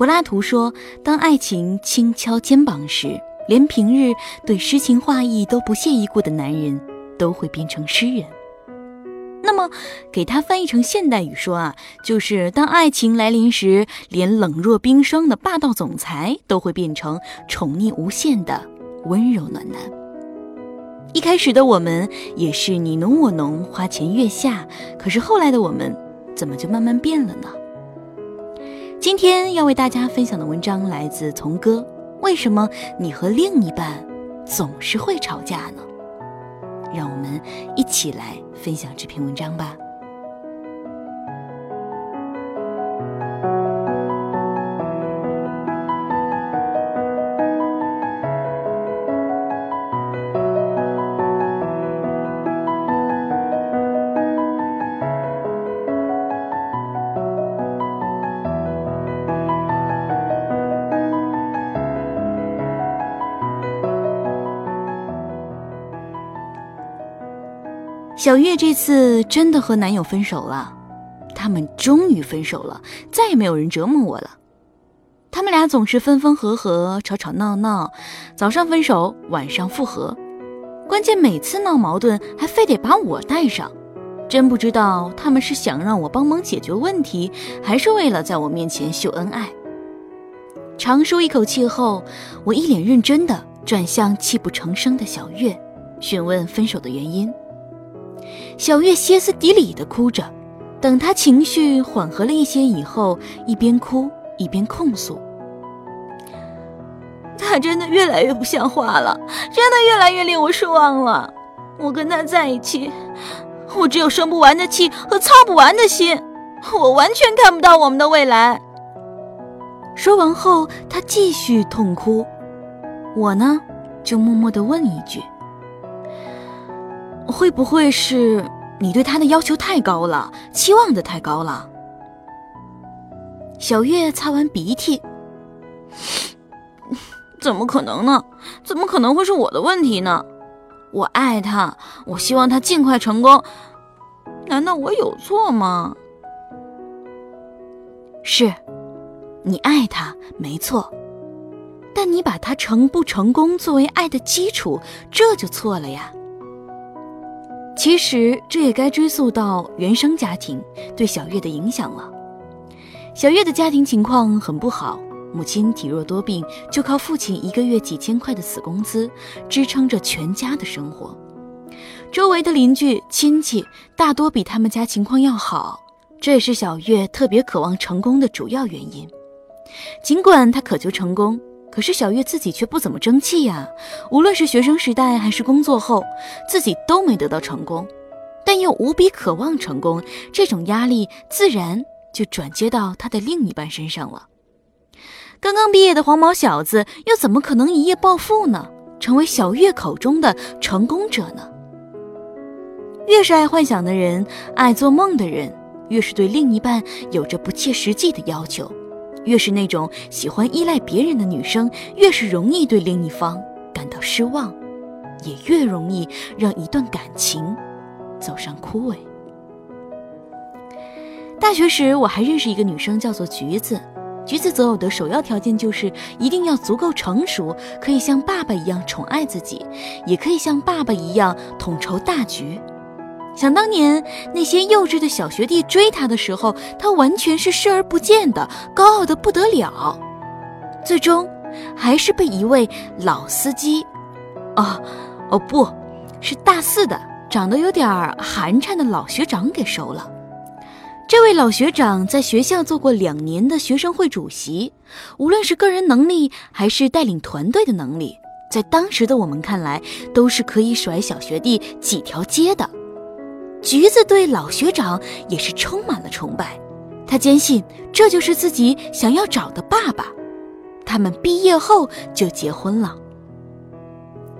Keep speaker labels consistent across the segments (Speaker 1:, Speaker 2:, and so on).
Speaker 1: 柏拉图说：“当爱情轻敲肩膀时，连平日对诗情画意都不屑一顾的男人，都会变成诗人。”那么，给他翻译成现代语说啊，就是当爱情来临时，连冷若冰霜的霸道总裁都会变成宠溺无限的温柔暖男。一开始的我们也是你侬我侬，花前月下，可是后来的我们，怎么就慢慢变了呢？今天要为大家分享的文章来自从哥。为什么你和另一半总是会吵架呢？让我们一起来分享这篇文章吧。小月这次真的和男友分手了，他们终于分手了，再也没有人折磨我了。他们俩总是分分合合，吵吵闹闹，早上分手，晚上复合，关键每次闹矛盾还非得把我带上，真不知道他们是想让我帮忙解决问题，还是为了在我面前秀恩爱。长舒一口气后，我一脸认真的转向泣不成声的小月，询问分手的原因。小月歇斯底里的哭着，等她情绪缓和了一些以后，一边哭一边控诉：“
Speaker 2: 他真的越来越不像话了，真的越来越令我失望了。我跟他在一起，我只有生不完的气和操不完的心，我完全看不到我们的未来。”
Speaker 1: 说完后，她继续痛哭，我呢，就默默的问一句。会不会是你对他的要求太高了，期望的太高了？小月擦完鼻涕，
Speaker 2: 怎么可能呢？怎么可能会是我的问题呢？我爱他，我希望他尽快成功，难道我有错吗？
Speaker 1: 是，你爱他没错，但你把他成不成功作为爱的基础，这就错了呀。其实这也该追溯到原生家庭对小月的影响了。小月的家庭情况很不好，母亲体弱多病，就靠父亲一个月几千块的死工资支撑着全家的生活。周围的邻居亲戚大多比他们家情况要好，这也是小月特别渴望成功的主要原因。尽管她渴求成功。可是小月自己却不怎么争气呀，无论是学生时代还是工作后，自己都没得到成功，但又无比渴望成功，这种压力自然就转接到他的另一半身上了。刚刚毕业的黄毛小子又怎么可能一夜暴富呢？成为小月口中的成功者呢？越是爱幻想的人，爱做梦的人，越是对另一半有着不切实际的要求。越是那种喜欢依赖别人的女生，越是容易对另一方感到失望，也越容易让一段感情走上枯萎。大学时，我还认识一个女生，叫做橘子。橘子择偶的首要条件就是一定要足够成熟，可以像爸爸一样宠爱自己，也可以像爸爸一样统筹大局。想当年，那些幼稚的小学弟追她的时候，她完全是视而不见的，高傲的不得了。最终，还是被一位老司机，哦，哦，不是大四的，长得有点寒碜的老学长给收了。这位老学长在学校做过两年的学生会主席，无论是个人能力还是带领团队的能力，在当时的我们看来，都是可以甩小学弟几条街的。橘子对老学长也是充满了崇拜，他坚信这就是自己想要找的爸爸。他们毕业后就结婚了。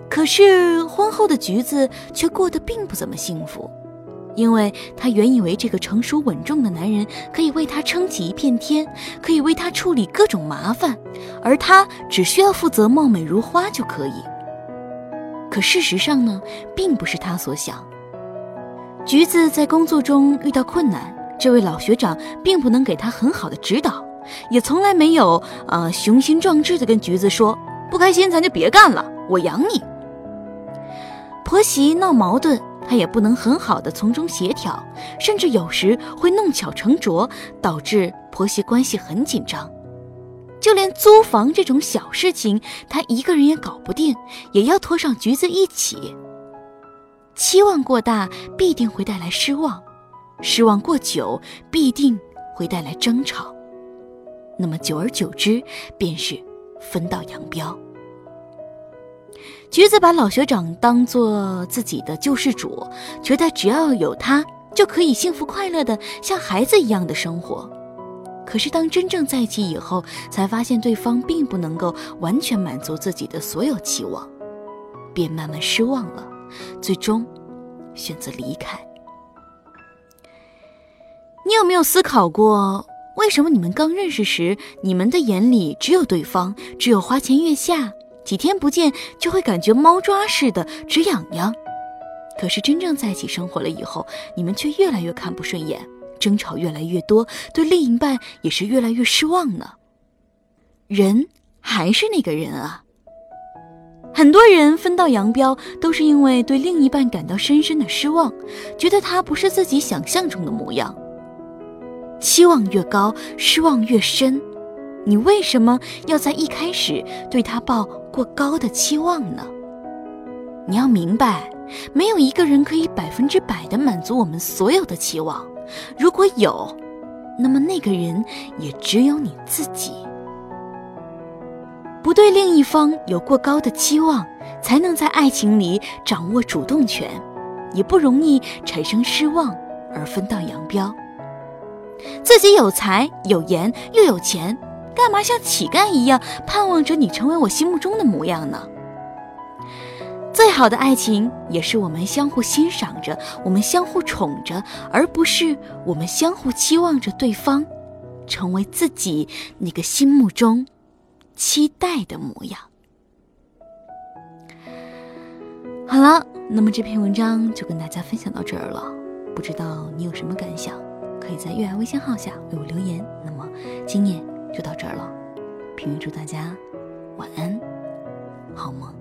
Speaker 1: 可是婚后的橘子却过得并不怎么幸福，因为她原以为这个成熟稳重的男人可以为她撑起一片天，可以为她处理各种麻烦，而她只需要负责貌美如花就可以。可事实上呢，并不是她所想。橘子在工作中遇到困难，这位老学长并不能给她很好的指导，也从来没有呃雄心壮志的跟橘子说：“不开心咱就别干了，我养你。”婆媳闹矛盾，他也不能很好的从中协调，甚至有时会弄巧成拙，导致婆媳关系很紧张。就连租房这种小事情，他一个人也搞不定，也要拖上橘子一起。期望过大，必定会带来失望；失望过久，必定会带来争吵。那么久而久之，便是分道扬镳。橘子把老学长当做自己的救世主，觉得只要有他就可以幸福快乐的像孩子一样的生活。可是当真正在一起以后，才发现对方并不能够完全满足自己的所有期望，便慢慢失望了，最终选择离开。你有没有思考过，为什么你们刚认识时，你们的眼里只有对方，只有花前月下？几天不见就会感觉猫抓似的直痒痒，可是真正在一起生活了以后，你们却越来越看不顺眼，争吵越来越多，对另一半也是越来越失望呢。人还是那个人啊。很多人分道扬镳，都是因为对另一半感到深深的失望，觉得他不是自己想象中的模样。期望越高，失望越深。你为什么要在一开始对他抱过高的期望呢？你要明白，没有一个人可以百分之百的满足我们所有的期望。如果有，那么那个人也只有你自己。不对另一方有过高的期望，才能在爱情里掌握主动权，也不容易产生失望而分道扬镳。自己有才有颜又有钱。干嘛像乞丐一样盼望着你成为我心目中的模样呢？最好的爱情也是我们相互欣赏着，我们相互宠着，而不是我们相互期望着对方成为自己那个心目中期待的模样。好了，那么这篇文章就跟大家分享到这儿了。不知道你有什么感想，可以在月牙微信号下为我留言。那么今夜。就到这儿了，平云祝大家晚安，好梦。